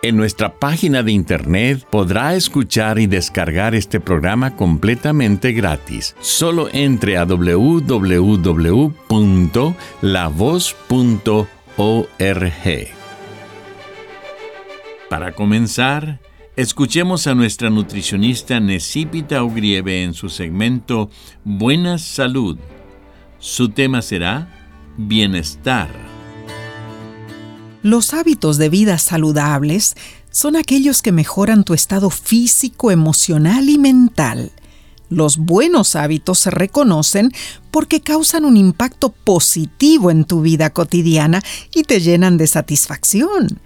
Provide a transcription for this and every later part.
En nuestra página de internet podrá escuchar y descargar este programa completamente gratis. Solo entre a www.lavoz.org. Para comenzar, escuchemos a nuestra nutricionista Necipita Ugrieve en su segmento Buena Salud. Su tema será Bienestar. Los hábitos de vida saludables son aquellos que mejoran tu estado físico, emocional y mental. Los buenos hábitos se reconocen porque causan un impacto positivo en tu vida cotidiana y te llenan de satisfacción.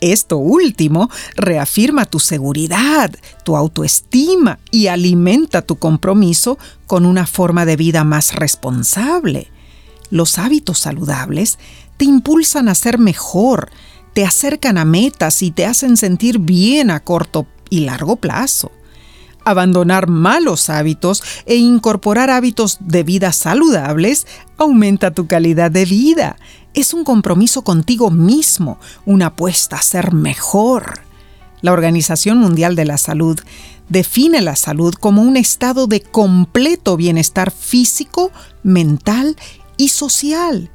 Esto último reafirma tu seguridad, tu autoestima y alimenta tu compromiso con una forma de vida más responsable. Los hábitos saludables te impulsan a ser mejor, te acercan a metas y te hacen sentir bien a corto y largo plazo. Abandonar malos hábitos e incorporar hábitos de vida saludables aumenta tu calidad de vida. Es un compromiso contigo mismo, una apuesta a ser mejor. La Organización Mundial de la Salud define la salud como un estado de completo bienestar físico, mental y social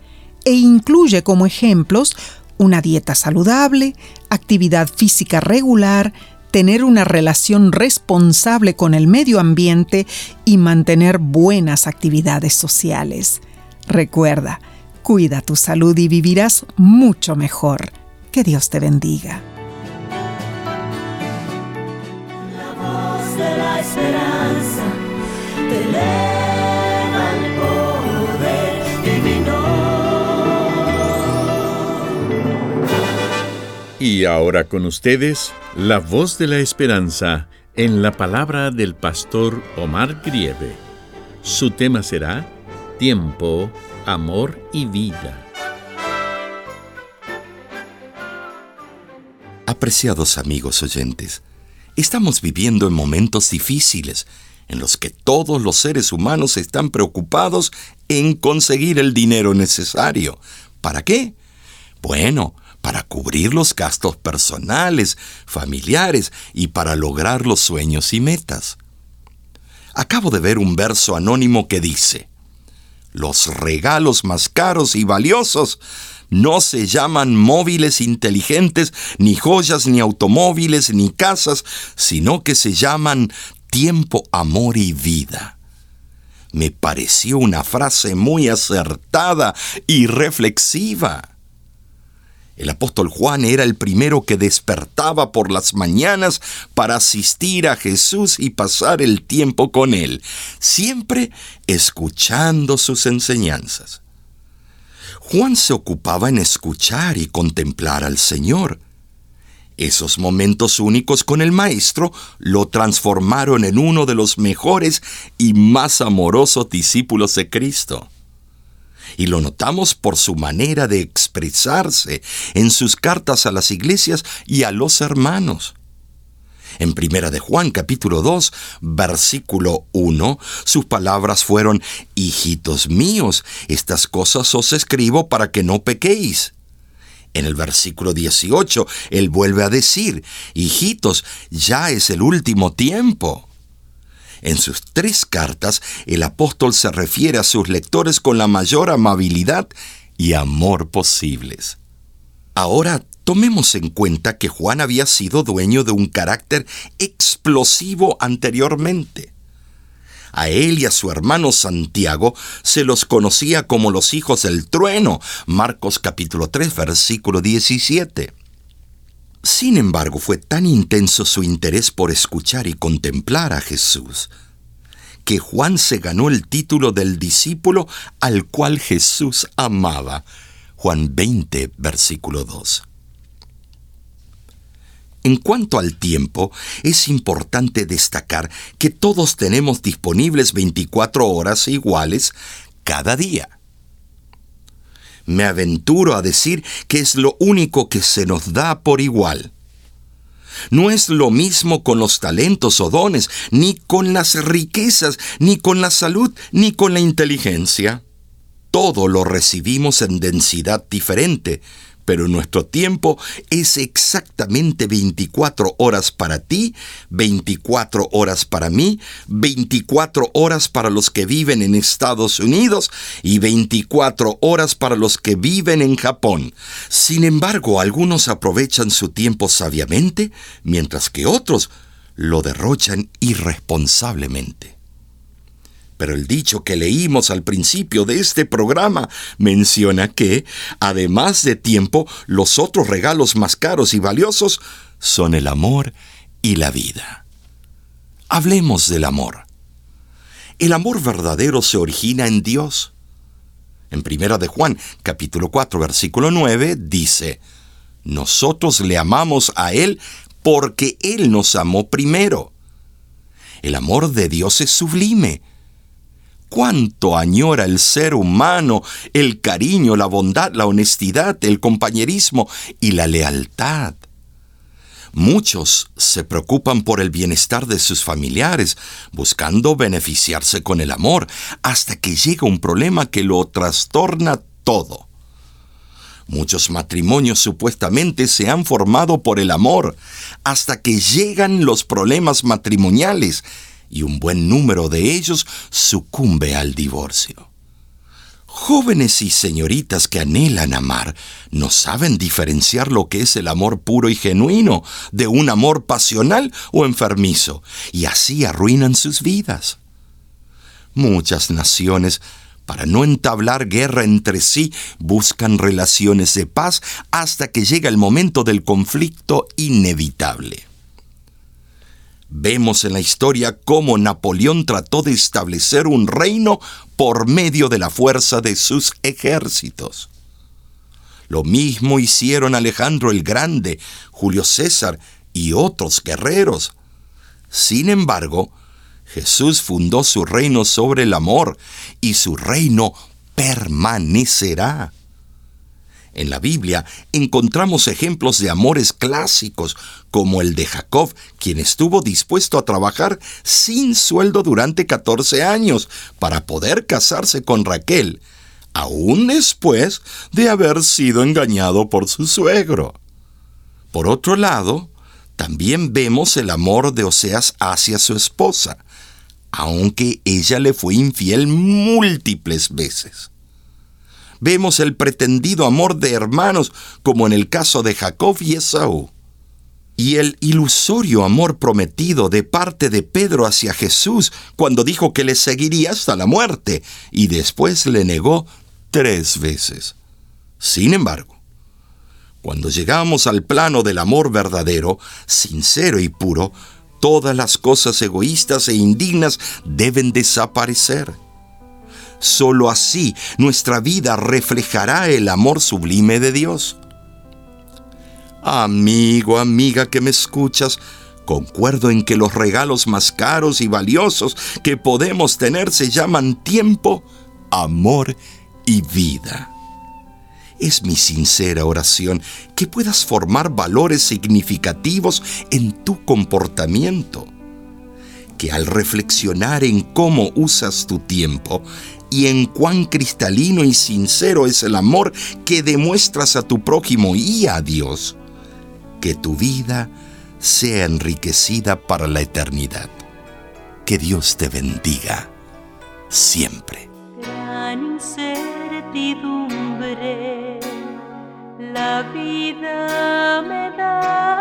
e incluye como ejemplos una dieta saludable, actividad física regular, tener una relación responsable con el medio ambiente y mantener buenas actividades sociales. Recuerda, cuida tu salud y vivirás mucho mejor. Que Dios te bendiga. Y ahora con ustedes, la voz de la esperanza en la palabra del pastor Omar Grieve. Su tema será Tiempo, Amor y Vida. Apreciados amigos oyentes, estamos viviendo en momentos difíciles en los que todos los seres humanos están preocupados en conseguir el dinero necesario. ¿Para qué? Bueno, para cubrir los gastos personales, familiares y para lograr los sueños y metas. Acabo de ver un verso anónimo que dice, los regalos más caros y valiosos no se llaman móviles inteligentes, ni joyas, ni automóviles, ni casas, sino que se llaman tiempo, amor y vida. Me pareció una frase muy acertada y reflexiva. El apóstol Juan era el primero que despertaba por las mañanas para asistir a Jesús y pasar el tiempo con él, siempre escuchando sus enseñanzas. Juan se ocupaba en escuchar y contemplar al Señor. Esos momentos únicos con el Maestro lo transformaron en uno de los mejores y más amorosos discípulos de Cristo y lo notamos por su manera de expresarse en sus cartas a las iglesias y a los hermanos. En Primera de Juan capítulo 2, versículo 1, sus palabras fueron, Hijitos míos, estas cosas os escribo para que no pequéis. En el versículo 18, él vuelve a decir, Hijitos, ya es el último tiempo. En sus tres cartas, el apóstol se refiere a sus lectores con la mayor amabilidad y amor posibles. Ahora tomemos en cuenta que Juan había sido dueño de un carácter explosivo anteriormente. A él y a su hermano Santiago se los conocía como los hijos del trueno, Marcos capítulo 3, versículo 17. Sin embargo, fue tan intenso su interés por escuchar y contemplar a Jesús, que Juan se ganó el título del discípulo al cual Jesús amaba. Juan 20, versículo 2. En cuanto al tiempo, es importante destacar que todos tenemos disponibles 24 horas iguales cada día. Me aventuro a decir que es lo único que se nos da por igual. No es lo mismo con los talentos o dones, ni con las riquezas, ni con la salud, ni con la inteligencia. Todo lo recibimos en densidad diferente, pero nuestro tiempo es exactamente 24 horas para ti, 24 horas para mí, 24 horas para los que viven en Estados Unidos y 24 horas para los que viven en Japón. Sin embargo, algunos aprovechan su tiempo sabiamente, mientras que otros lo derrochan irresponsablemente. Pero el dicho que leímos al principio de este programa menciona que, además de tiempo, los otros regalos más caros y valiosos son el amor y la vida. Hablemos del amor. El amor verdadero se origina en Dios. En Primera de Juan, capítulo 4, versículo 9, dice, Nosotros le amamos a Él porque Él nos amó primero. El amor de Dios es sublime cuánto añora el ser humano el cariño, la bondad, la honestidad, el compañerismo y la lealtad. Muchos se preocupan por el bienestar de sus familiares, buscando beneficiarse con el amor, hasta que llega un problema que lo trastorna todo. Muchos matrimonios supuestamente se han formado por el amor, hasta que llegan los problemas matrimoniales y un buen número de ellos sucumbe al divorcio. Jóvenes y señoritas que anhelan amar no saben diferenciar lo que es el amor puro y genuino de un amor pasional o enfermizo, y así arruinan sus vidas. Muchas naciones, para no entablar guerra entre sí, buscan relaciones de paz hasta que llega el momento del conflicto inevitable. Vemos en la historia cómo Napoleón trató de establecer un reino por medio de la fuerza de sus ejércitos. Lo mismo hicieron Alejandro el Grande, Julio César y otros guerreros. Sin embargo, Jesús fundó su reino sobre el amor y su reino permanecerá. En la Biblia encontramos ejemplos de amores clásicos, como el de Jacob, quien estuvo dispuesto a trabajar sin sueldo durante 14 años para poder casarse con Raquel, aún después de haber sido engañado por su suegro. Por otro lado, también vemos el amor de Oseas hacia su esposa, aunque ella le fue infiel múltiples veces vemos el pretendido amor de hermanos, como en el caso de Jacob y Esaú, y el ilusorio amor prometido de parte de Pedro hacia Jesús cuando dijo que le seguiría hasta la muerte, y después le negó tres veces. Sin embargo, cuando llegamos al plano del amor verdadero, sincero y puro, todas las cosas egoístas e indignas deben desaparecer. Solo así nuestra vida reflejará el amor sublime de Dios. Amigo, amiga que me escuchas, concuerdo en que los regalos más caros y valiosos que podemos tener se llaman tiempo, amor y vida. Es mi sincera oración que puedas formar valores significativos en tu comportamiento que al reflexionar en cómo usas tu tiempo y en cuán cristalino y sincero es el amor que demuestras a tu prójimo y a Dios, que tu vida sea enriquecida para la eternidad. Que Dios te bendiga siempre. Gran incertidumbre la vida me da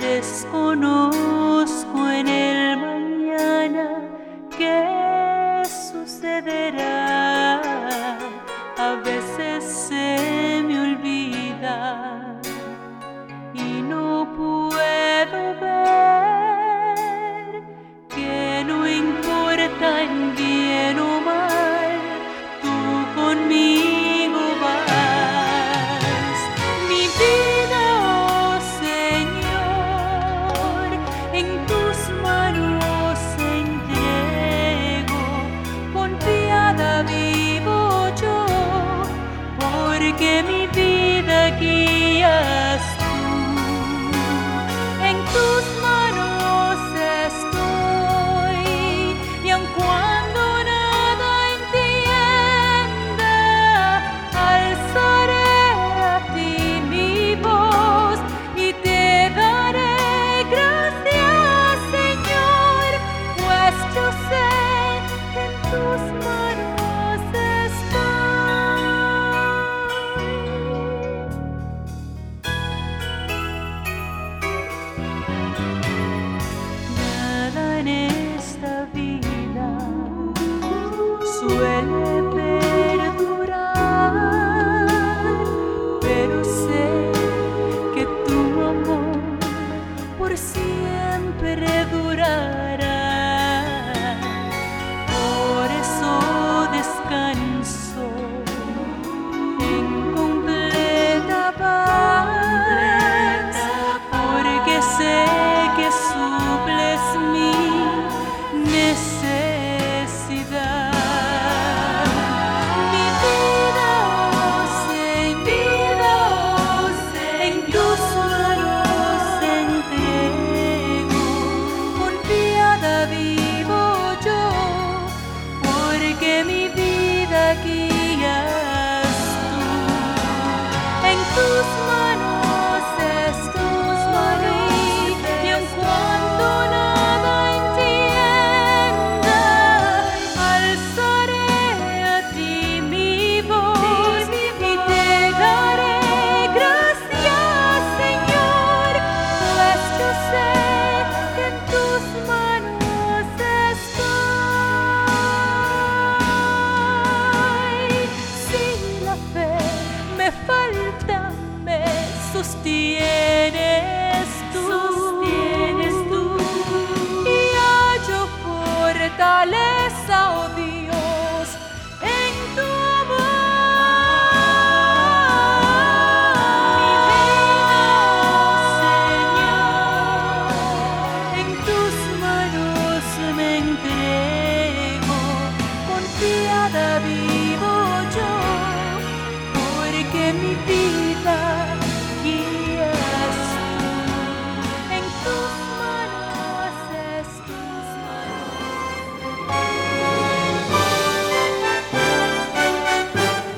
desconozco en el mañana qué sucederá.